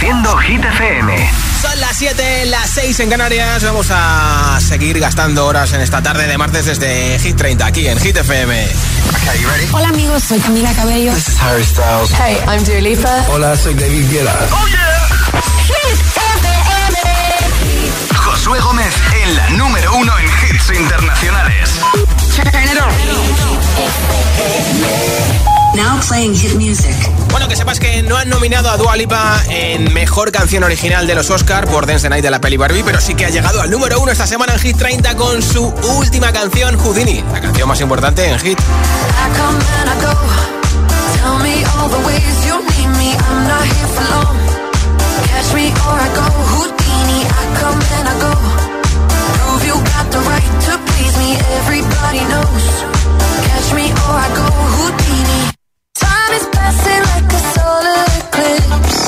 Hit FM. Son las 7, las 6 en Canarias. Vamos a seguir gastando horas en esta tarde de martes desde Hit 30 aquí en Hit FM. Hola amigos, soy Camila Cabello. Hey, I'm Dua Hola, soy David Guetta. Oh yeah. Hit FM. Josué Gómez en la número uno en Hit internacionales. Now playing hit music. Bueno, que sepas que no han nominado a Dua Lipa en Mejor Canción Original de los Oscar por Dance Night de la peli Barbie, pero sí que ha llegado al número uno esta semana en Hit 30 con su última canción, Houdini, la canción más importante en Hit. everybody knows. Catch me or I go Houdini. Time is passing like a solar eclipse.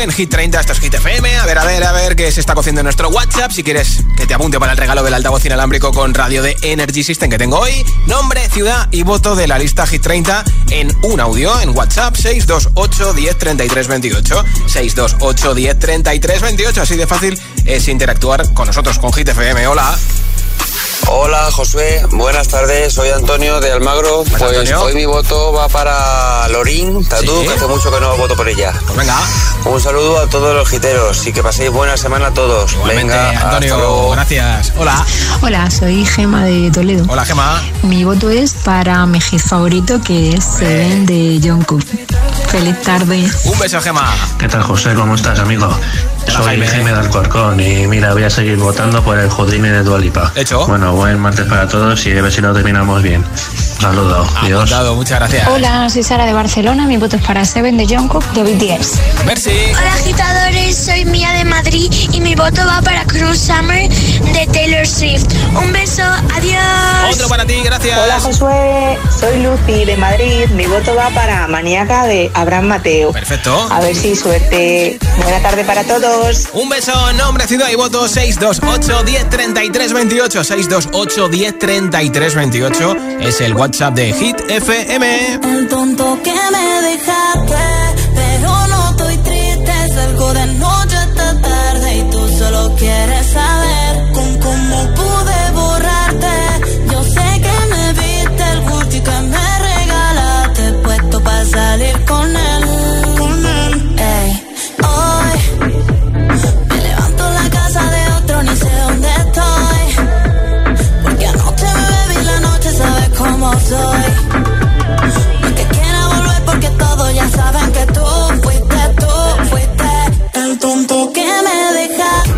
En Hit 30. Esto es Hit FM. A ver, a ver, a ver qué se está cociendo en nuestro WhatsApp. Si quieres que te apunte para el regalo del altavoz inalámbrico con radio de Energy System que tengo hoy. Nombre, ciudad y voto de la lista Hit 30 en un audio en WhatsApp 628 10 33 28. 628 10 33 28. Así de fácil es interactuar con nosotros con Hit FM. Hola. Hola Josué, buenas tardes, soy Antonio de Almagro. Pues Antonio. hoy mi voto va para Lorín Tatú, Sí. que hace mucho que no voto por ella. Pues venga. Un saludo a todos los giteros y que paséis buena semana a todos. Igualmente, venga, hasta Antonio. luego. Gracias. Hola. Hola, soy Gema de Toledo. Hola, Gema. Mi voto es para mi hit favorito que es Seven de John Cook. Feliz tarde. Un beso, Gema. ¿Qué tal, José? ¿Cómo estás, amigo? Soy Jaime, ¿eh? del Corcón y mira, voy a seguir votando por el Jodrine de Dualipa. Hecho. Bueno, buen martes para todos y a ver si lo terminamos bien. Saludos. Adiós. Apuntado, muchas gracias. Hola, soy Sara de Barcelona. Mi voto es para Seven de Jungkook de BTS. Merci. Hola, agitadores. Soy Mía de Madrid y mi voto va para Cruz Summer de Taylor Swift. Un beso. Adiós. Otro para ti, gracias. Hola, Josué. Soy Lucy de Madrid. Mi voto va para Maníaca de Abel Abraham Mateo. Perfecto. A ver si suerte. Buena tarde para todos. Un beso, nombre, ciudad y voto 628 1033 28. 628 1033 28 es el WhatsApp de Hit FM. El tonto que me dejaste, pues, pero no estoy triste. Salgo de noche hasta tarde y tú solo quieres saber con cómo siento que me dejaste,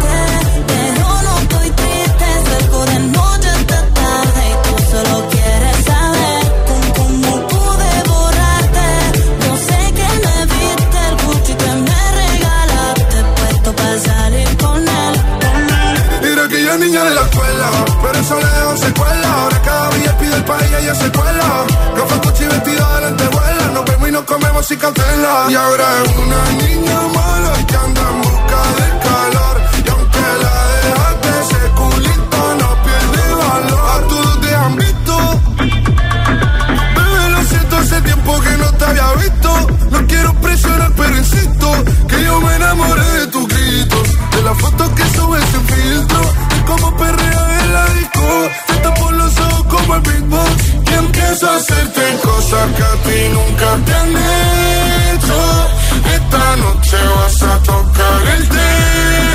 pero no estoy triste, salgo de noche hasta tarde y tú solo quieres saber cómo pude borrarte. No sé qué me viste el Gucci que me regalaste, puesto para salir con él. Mira que yo niña de la escuela, pero eso le dejo secuela. Ahora cada día pide el país y ella se cuela. Ropa, coche y vestido delante vuela, nos vemos y nos comemos sin cautela. Y ahora es una niña mala y anda Yo me enamoré de tus gritos, de las fotos que subes sin filtro, de cómo perrea en la disco, te tapo los ojos como el mismo. Y empiezo a hacerte cosas que a ti nunca te han hecho. Esta noche vas a tocar el techo.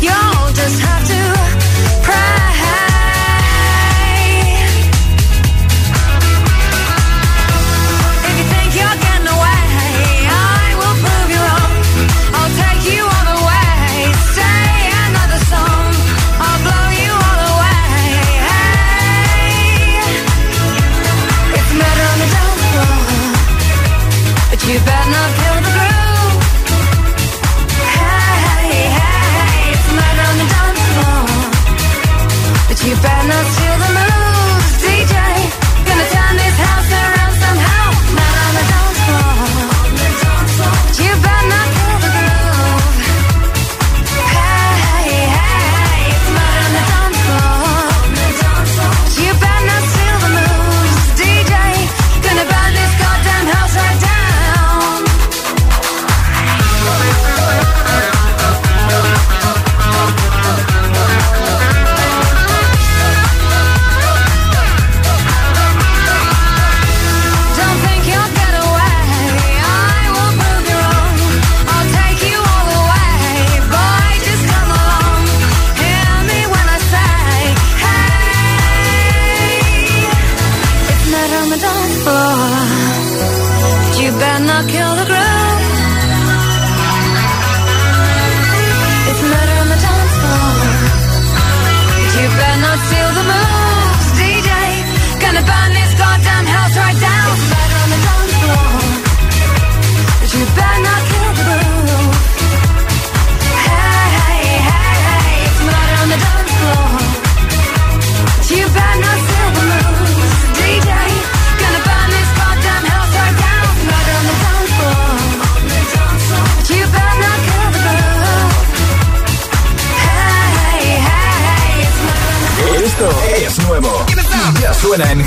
You'll just have to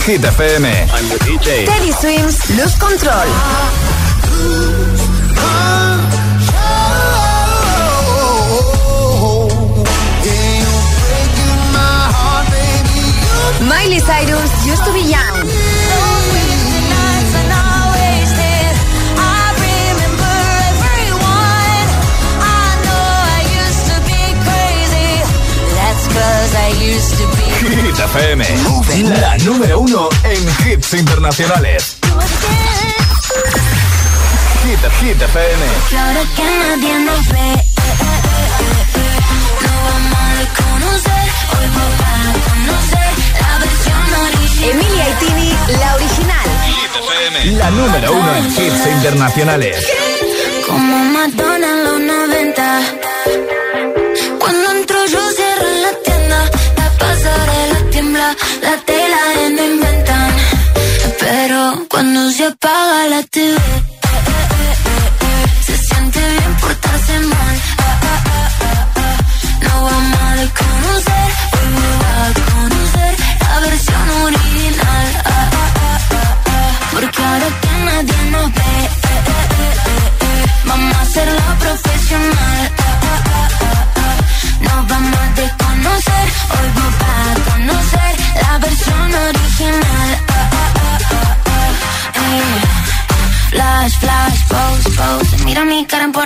Hit FM. I'm the DJ. Teddy Swims, Lose Control. Miley Cyrus, Used to Be Young. Hit FM, la número uno en hits internacionales. Hit, Hit FM. Emilia y Tini, la original. Hit FM, la número uno en hits internacionales. Como Madonna los 90 Pasaré pasarela tiembla, la tela en no inventan. Pero cuando se apaga la TV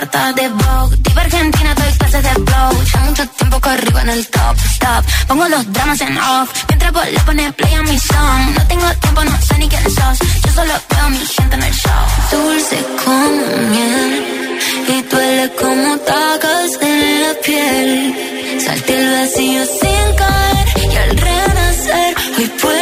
de Vogue. Diva Argentina, doy clases de flow. Ya mucho tiempo corrigo en el top, top. Pongo los dramas en off. Mientras vos le pones play a mi song. No tengo tiempo, no sé ni quién sos. Yo solo veo a mi gente en el show. Dulce como miel. Y duele como tacas en la piel. Salté el vacío sin caer y al renacer hoy puedo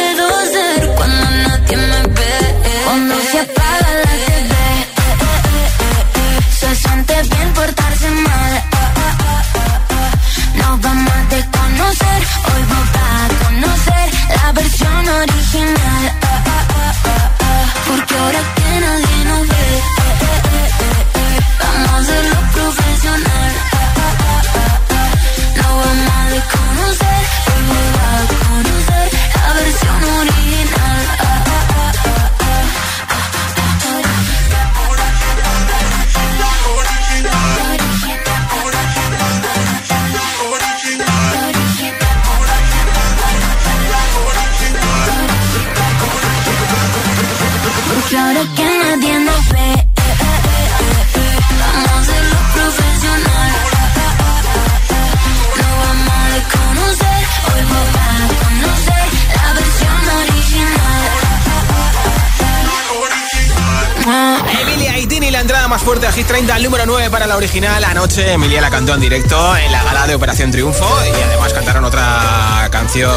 fuerte a Hit 30, número 9 para la original. Anoche Emilia la cantó en directo en la gala de Operación Triunfo y además cantaron otra canción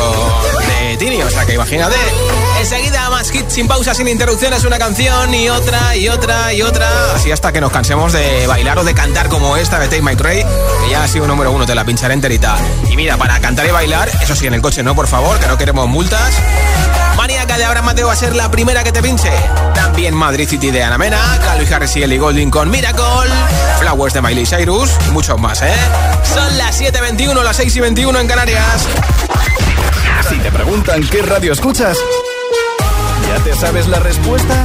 de Tini, o sea que imagínate. Enseguida más hits sin pausa, sin interrupciones, una canción y otra y otra y otra. Así hasta que nos cansemos de bailar o de cantar como esta de Take My Cray, que ya ha sido número uno, te la pincharé enterita. Y mira, para cantar y bailar, eso sí, en el coche no, por favor, que no queremos multas. De Abraham Mateo va a ser la primera que te pinche. También Madrid City de Ana Mena, Calvin Harris y Ellie Golding con Miracle, Flowers de Miley Cyrus y muchos más, ¿eh? Son las 7.21, las 6.21 en Canarias. Si te preguntan qué radio escuchas, ¿ya te sabes la respuesta?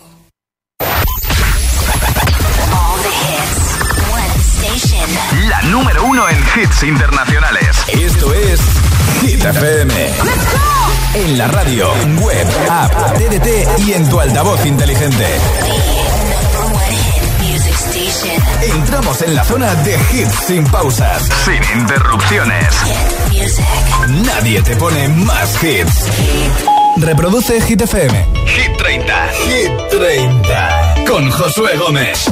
Número uno en hits internacionales. Esto es Hit FM. En la radio, web, app, TDT y en tu altavoz inteligente. Entramos en la zona de hits sin pausas, sin interrupciones. Hit music. Nadie te pone más hits. Reproduce Hit FM. Hit 30. Hit 30. Con Josué Gómez.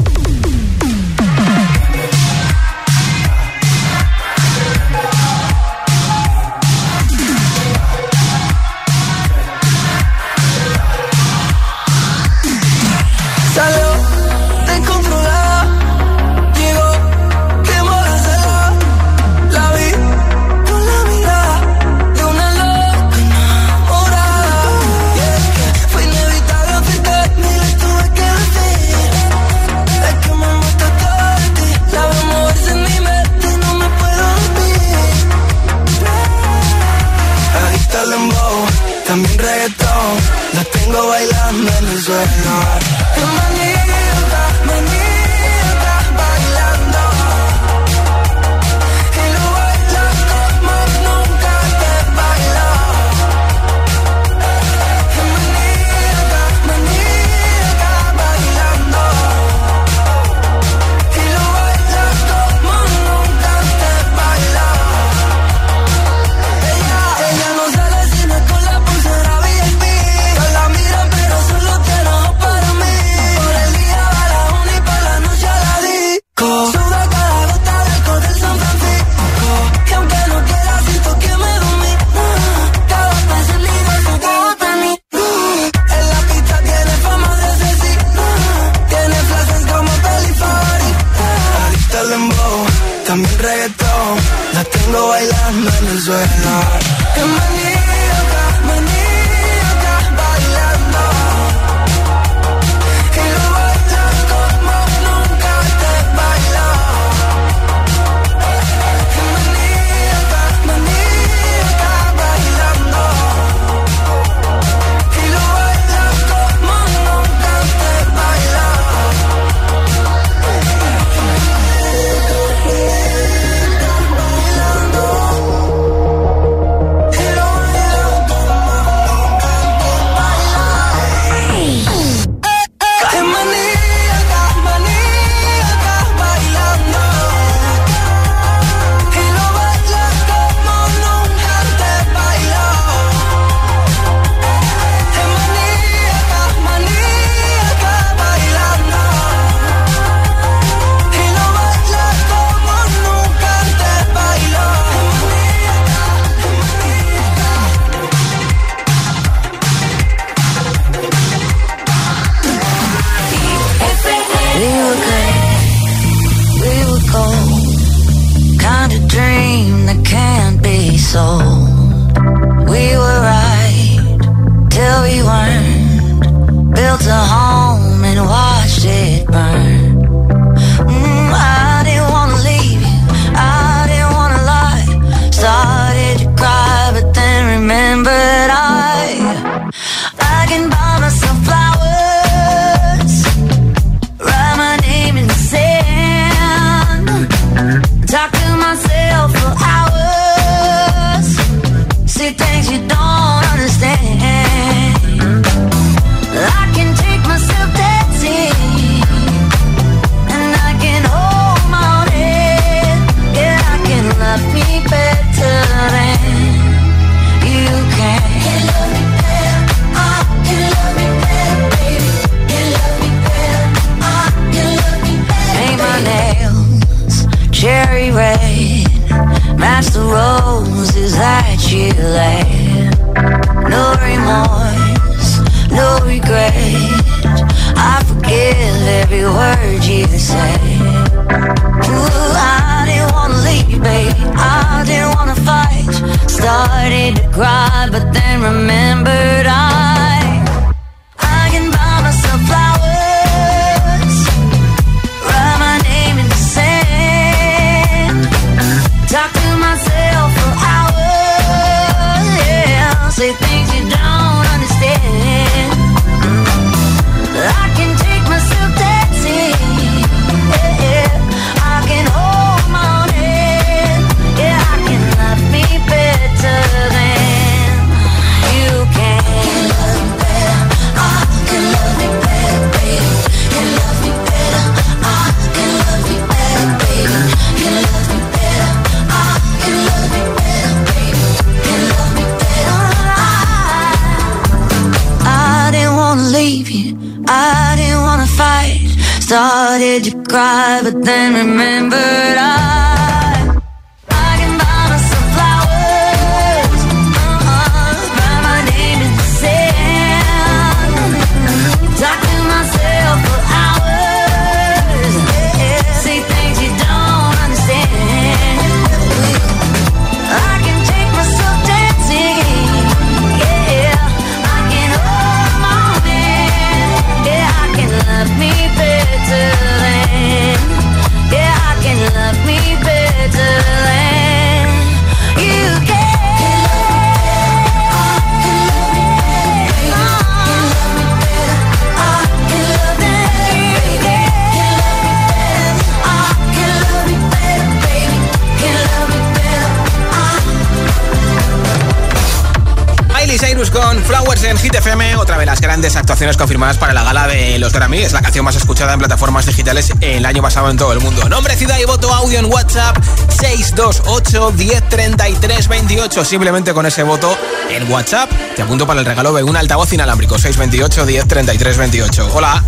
Grandes actuaciones confirmadas para la gala de los Grammy. Es la canción más escuchada en plataformas digitales el año pasado en todo el mundo. Nombre, ciudad y voto audio en WhatsApp 628 1033 28. Simplemente con ese voto en WhatsApp te apunto para el regalo de un altavoz inalámbrico 628 1033 28. Hola.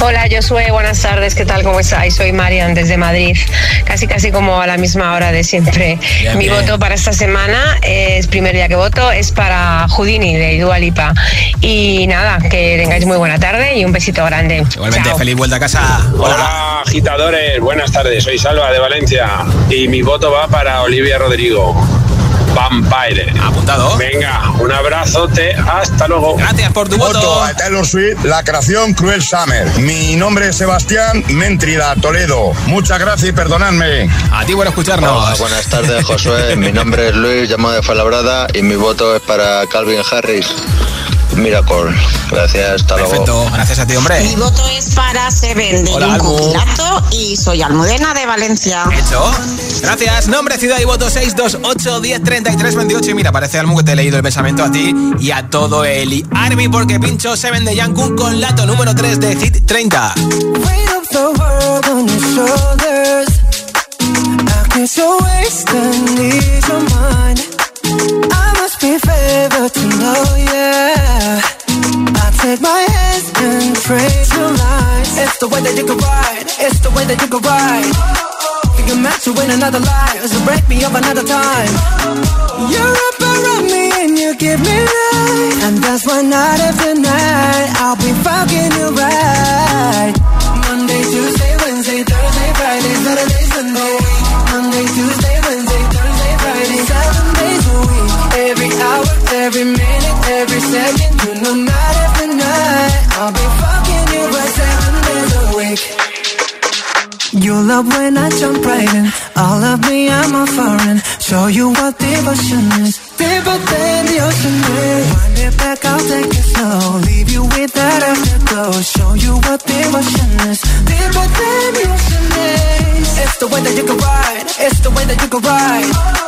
Hola Josué, buenas tardes, ¿qué tal? ¿Cómo estáis? Soy Marian desde Madrid, casi casi como a la misma hora de siempre. Bien, Mi bien. voto para esta semana es, primer día que voto, es para Houdini de Dua Lipa. Y nada, que tengáis muy buena tarde y un besito grande. Igualmente, Chao. feliz vuelta a casa. Hola, agitadores, buenas tardes, soy Salva de Valencia y mi voto va para Olivia Rodrigo. Vampire. Apuntado. Venga, un abrazote, hasta luego. Gracias por tu Voto a Taylor Swift, la creación Cruel Summer. Mi nombre es Sebastián Méntrida, Toledo. Muchas gracias y perdonadme. A ti por escucharnos. Hola, buenas tardes, Josué. Mi nombre es Luis, llamo de Fuenlabrada y mi voto es para Calvin Harris. Miracle. Gracias, hasta luego. Perfecto, gracias a ti, hombre. Mi voto es para Seven de Hola, Yunco Almu. Pilato y soy Almudena de Valencia. Hecho. Gracias. Nombre, ciudad y voto 628 1033 28. Y mira, parece algo que te he leído el pensamiento a ti y a todo el Army porque pincho Seven de Yankun con lato número 3 de Hit 30. I must be favored to know, yeah. I take my hands and trade your lines. It's the way that you can ride. It's the way that you can ride. You can match you in another life. So break me up another time. You're up around me and you give me life. And that's why night after night I'll be fucking you right. Every minute, every second. You know, night after night I'll be fucking you right seven days a week. You love when I jump right in. All of me, I'm a foreign. Show you what devotion is. Deeper than the ocean is. Wind it back, I'll take it slow. Leave you with that afterglow. Show you what devotion is. Deeper than the ocean is. It's the way that you can ride. It's the way that you can ride.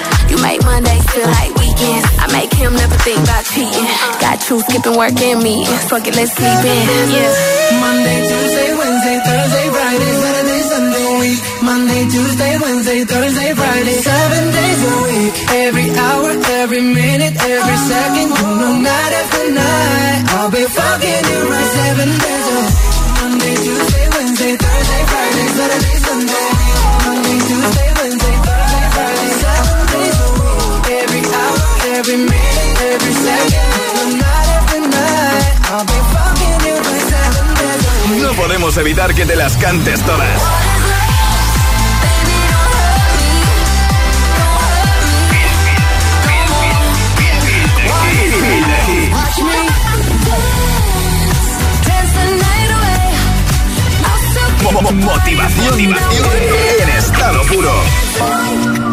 You make Mondays feel like weekends. I make him never think about cheating. Got you skipping work and me. Fuck it, let's sleep in. Yeah. Monday, Tuesday, Wednesday, Thursday, Friday, Saturday, Sunday, week. Monday, Tuesday, Wednesday, Thursday, Friday, seven days a week. Every hour, every minute, every second, you know, after podemos evitar que te las cantes todas. Watch me dance the night away. I'll Mo- mo- Motivación en estado puro.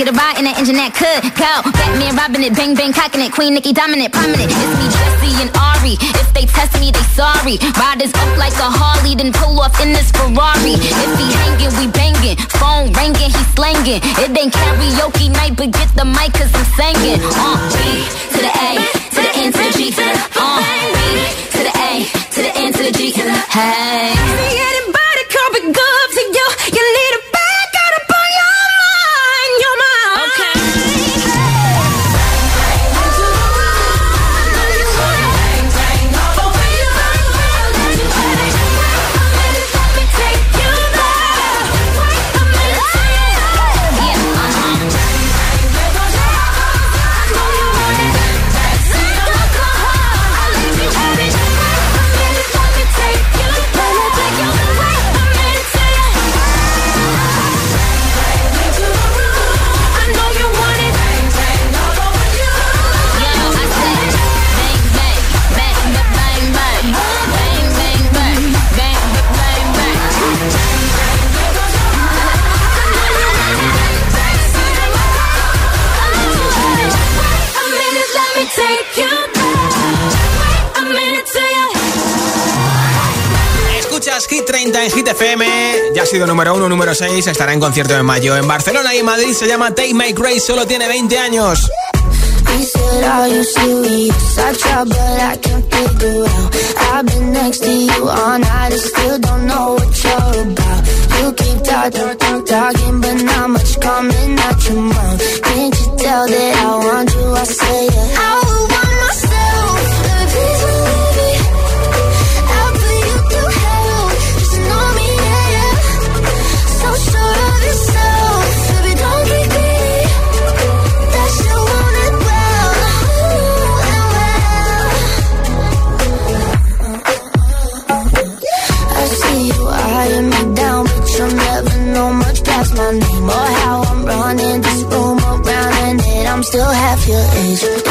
Get a ride in an engine that could go. Batman robbing it, bang bang cocking it. Queen Nicki dominant, prominent. It's me, Jesse and Ari. If they test me, they sorry. Ride is up like a Harley, then pull off in this Ferrari. If he hanging, we banging. Phone ringing, he slanging. It ain't karaoke night, but get the mic cause I'm singing. Uh, B to the A, to the N, to the G, to the, uh, B to the A, to the N, to the G, to the, hey. sido número uno, número 6, estará en concierto en mayo en Barcelona y Madrid. Se llama Take My Grace, solo tiene 20 años. Talking, but not much coming out your mouth. tying me down, but you'll never know much past my name or how I'm running this room around, and that I'm still half your age.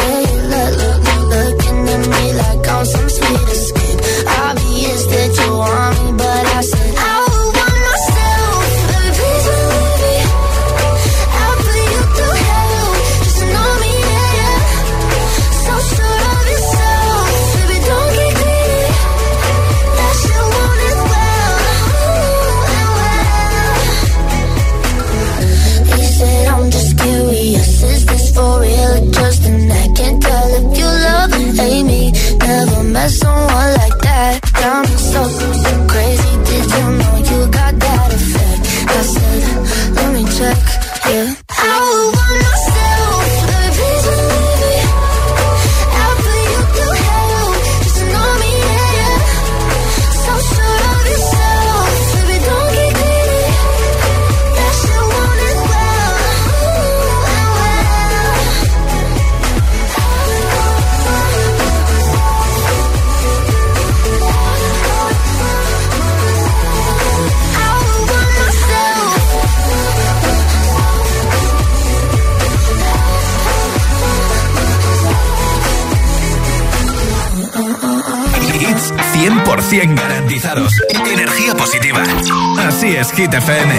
Defende.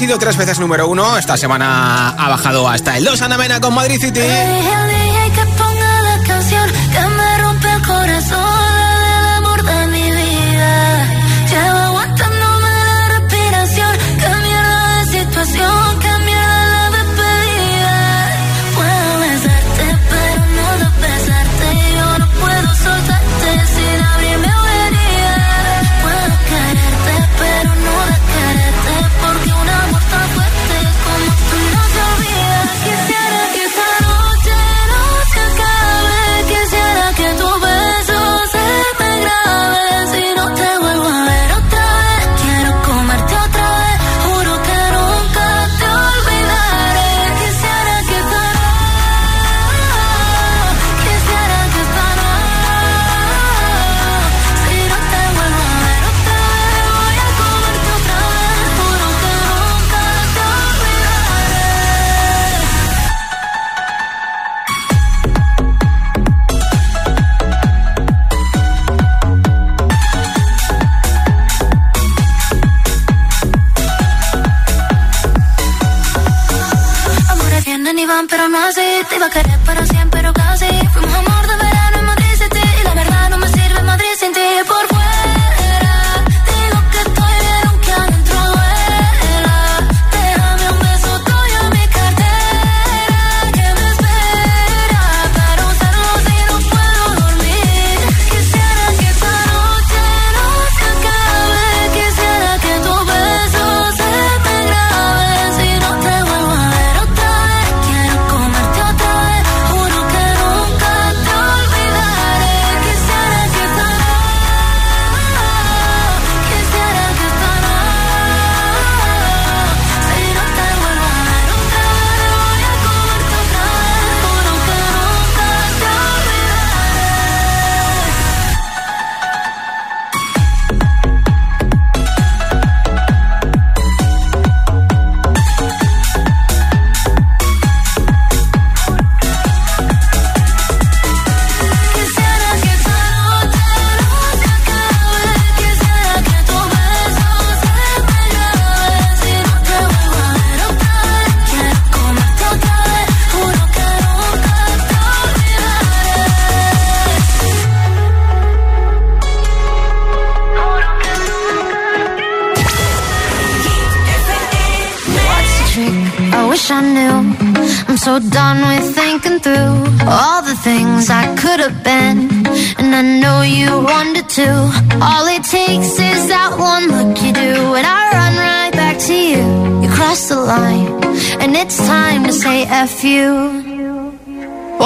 sido tres veces número uno. Esta semana ha bajado hasta el 2 Ana Mena con Madrid City.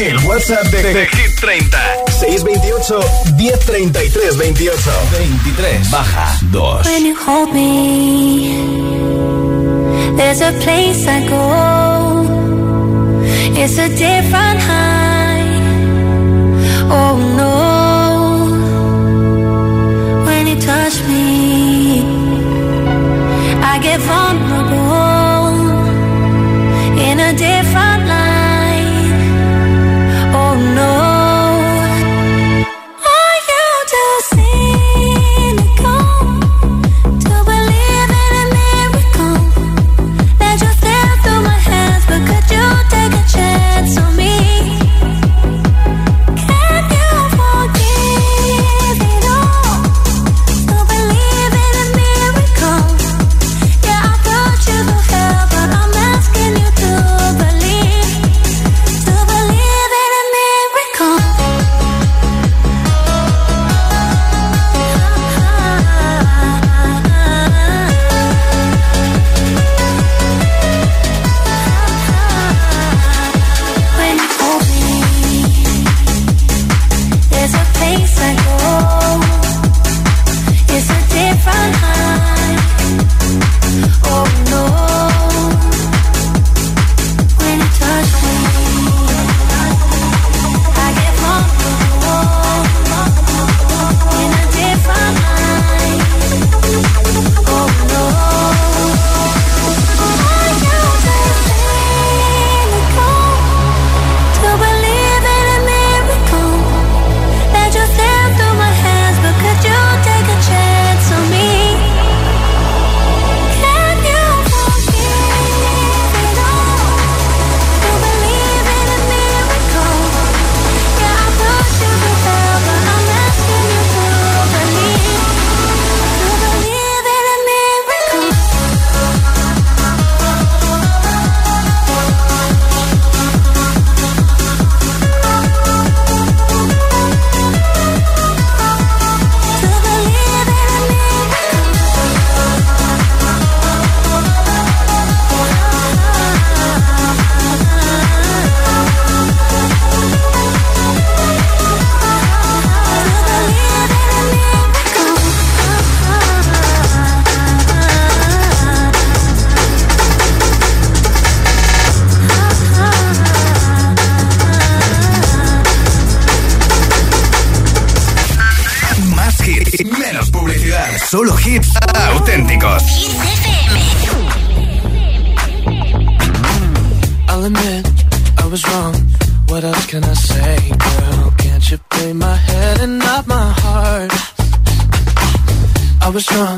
El WhatsApp de, de, de Hit 30. 628 1033 28. 23 baja 2. When you hold me, there's a place I go. It's a different high. Oh no. Solo hits auténticos. I'll admit I was wrong. What else can I say, girl? Can't you play my head and not my heart? I was wrong.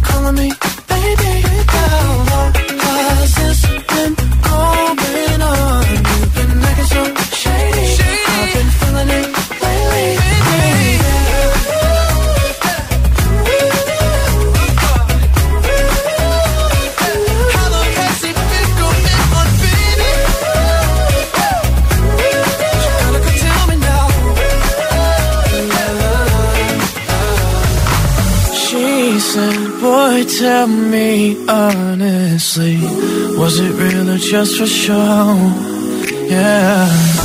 calling me. Tell me honestly, was it real or just for show? Yeah.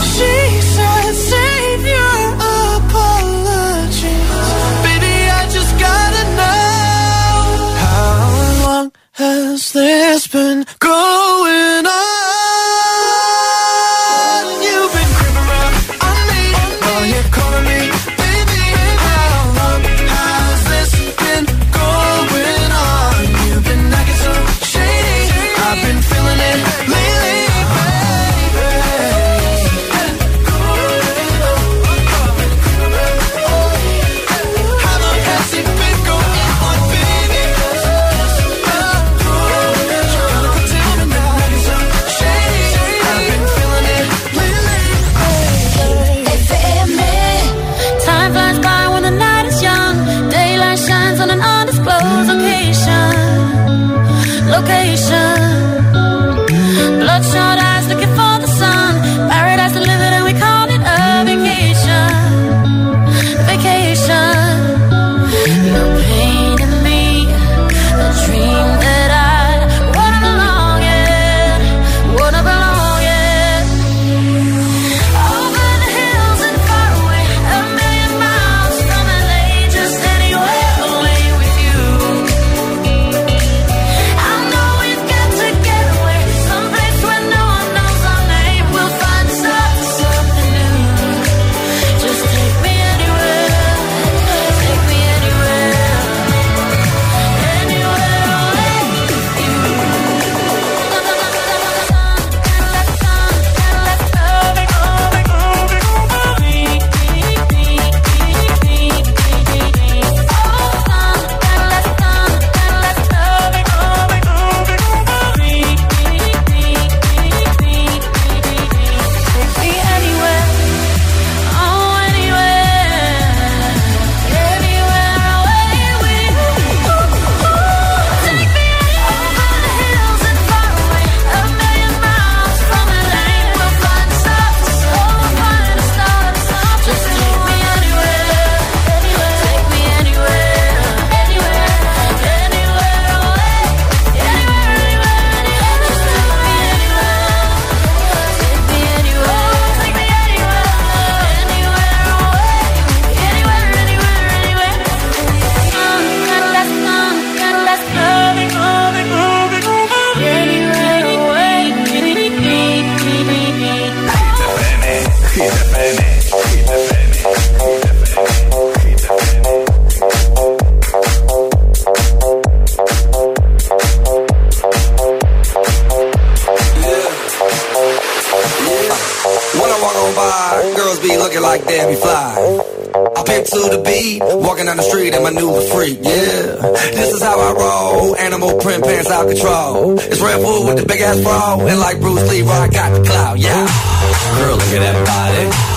Walking down the street and my new yeah. This is how I roll, animal print pants out control. It's Red Bull with the big ass bra, and like Bruce Lee, I got the clout, yeah. Girl, look at that body.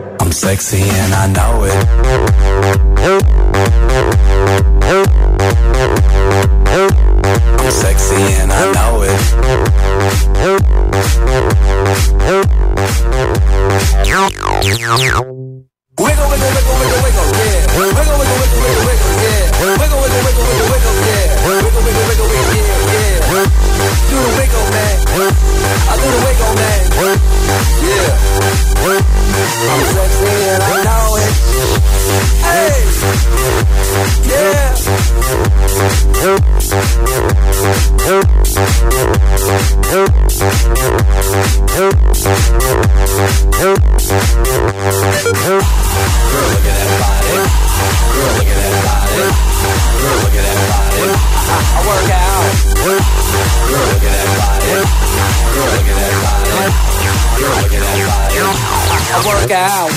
I'm sexy and I know it. I'm sexy and I know it. Wiggle, wiggle, wiggle, wiggle, wiggle, yeah. Wiggle, wiggle, wiggle, wiggle, wiggle, yeah. Wiggle, wiggle, wiggle, wiggle, wiggle, yeah. Wiggle, wiggle, wiggle, wiggle, yeah, yeah. Do the wiggle, man. I do the wiggle, man. Yeah. I'm sexy and I know it. Hey. Yeah. Girl, look at that body. Girl, look at that body. Girl, look at that body. I, I work out. Look at that body. Look at that body. Look at that body. I work out.